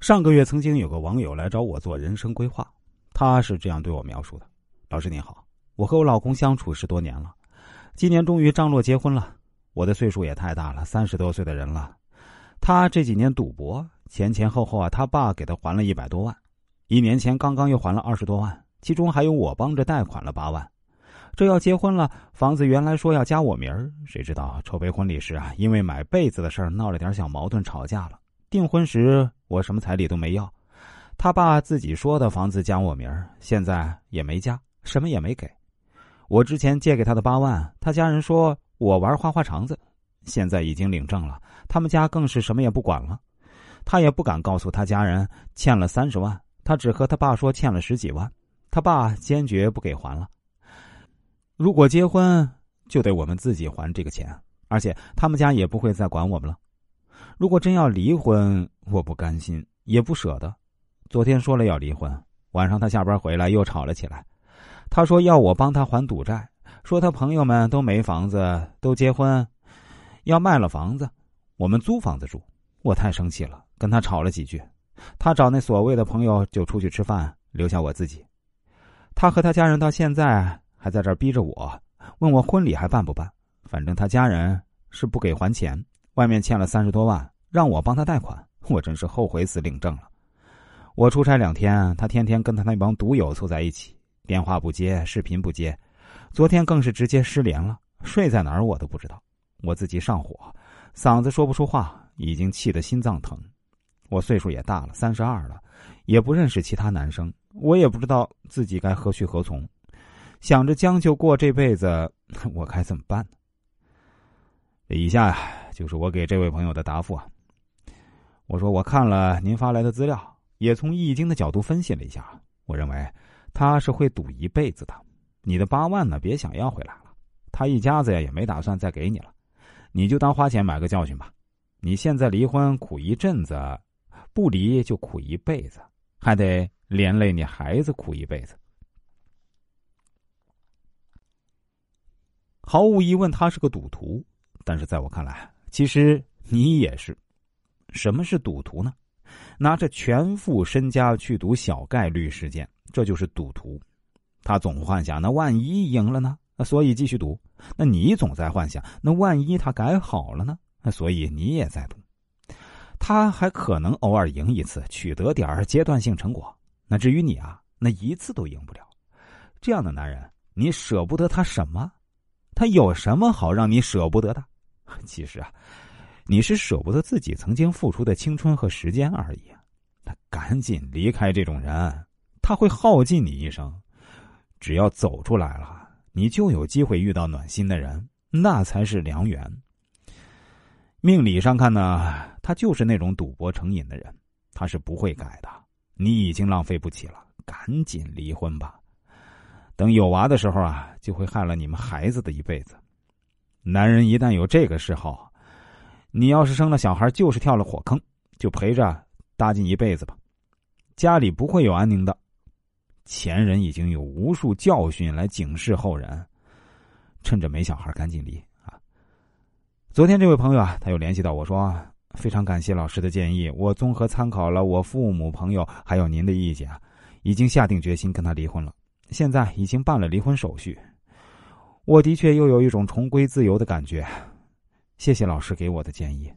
上个月曾经有个网友来找我做人生规划，他是这样对我描述的：“老师您好，我和我老公相处十多年了，今年终于张罗结婚了。我的岁数也太大了，三十多岁的人了。他这几年赌博，前前后后啊，他爸给他还了一百多万，一年前刚刚又还了二十多万，其中还有我帮着贷款了八万。这要结婚了，房子原来说要加我名儿，谁知道筹备婚礼时啊，因为买被子的事儿闹了点小矛盾，吵架了。订婚时。”我什么彩礼都没要，他爸自己说的房子加我名儿，现在也没加，什么也没给。我之前借给他的八万，他家人说我玩花花肠子，现在已经领证了，他们家更是什么也不管了。他也不敢告诉他家人欠了三十万，他只和他爸说欠了十几万，他爸坚决不给还了。如果结婚，就得我们自己还这个钱，而且他们家也不会再管我们了。如果真要离婚，我不甘心，也不舍得。昨天说了要离婚，晚上他下班回来又吵了起来。他说要我帮他还赌债，说他朋友们都没房子，都结婚，要卖了房子，我们租房子住。我太生气了，跟他吵了几句。他找那所谓的朋友就出去吃饭，留下我自己。他和他家人到现在还在这儿逼着我，问我婚礼还办不办？反正他家人是不给还钱。外面欠了三十多万，让我帮他贷款，我真是后悔死领证了。我出差两天，他天天跟他那帮赌友凑在一起，电话不接，视频不接，昨天更是直接失联了，睡在哪儿我都不知道。我自己上火，嗓子说不出话，已经气得心脏疼。我岁数也大了，三十二了，也不认识其他男生，我也不知道自己该何去何从，想着将就过这辈子，我该怎么办呢？以下呀。就是我给这位朋友的答复啊。我说我看了您发来的资料，也从易经的角度分析了一下，我认为他是会赌一辈子的。你的八万呢，别想要回来了，他一家子呀也没打算再给你了，你就当花钱买个教训吧。你现在离婚苦一阵子，不离就苦一辈子，还得连累你孩子苦一辈子。毫无疑问，他是个赌徒，但是在我看来。其实你也是，什么是赌徒呢？拿着全副身家去赌小概率事件，这就是赌徒。他总幻想那万一赢了呢？所以继续赌。那你总在幻想那万一他改好了呢？所以你也在赌。他还可能偶尔赢一次，取得点阶段性成果。那至于你啊，那一次都赢不了。这样的男人，你舍不得他什么？他有什么好让你舍不得的？其实啊，你是舍不得自己曾经付出的青春和时间而已。那赶紧离开这种人，他会耗尽你一生。只要走出来了，你就有机会遇到暖心的人，那才是良缘。命理上看呢，他就是那种赌博成瘾的人，他是不会改的。你已经浪费不起了，赶紧离婚吧。等有娃的时候啊，就会害了你们孩子的一辈子。男人一旦有这个嗜好，你要是生了小孩，就是跳了火坑，就陪着搭进一辈子吧，家里不会有安宁的。前人已经有无数教训来警示后人，趁着没小孩赶紧离啊！昨天这位朋友啊，他又联系到我说，非常感谢老师的建议，我综合参考了我父母、朋友还有您的意见，已经下定决心跟他离婚了，现在已经办了离婚手续。我的确又有一种重归自由的感觉，谢谢老师给我的建议。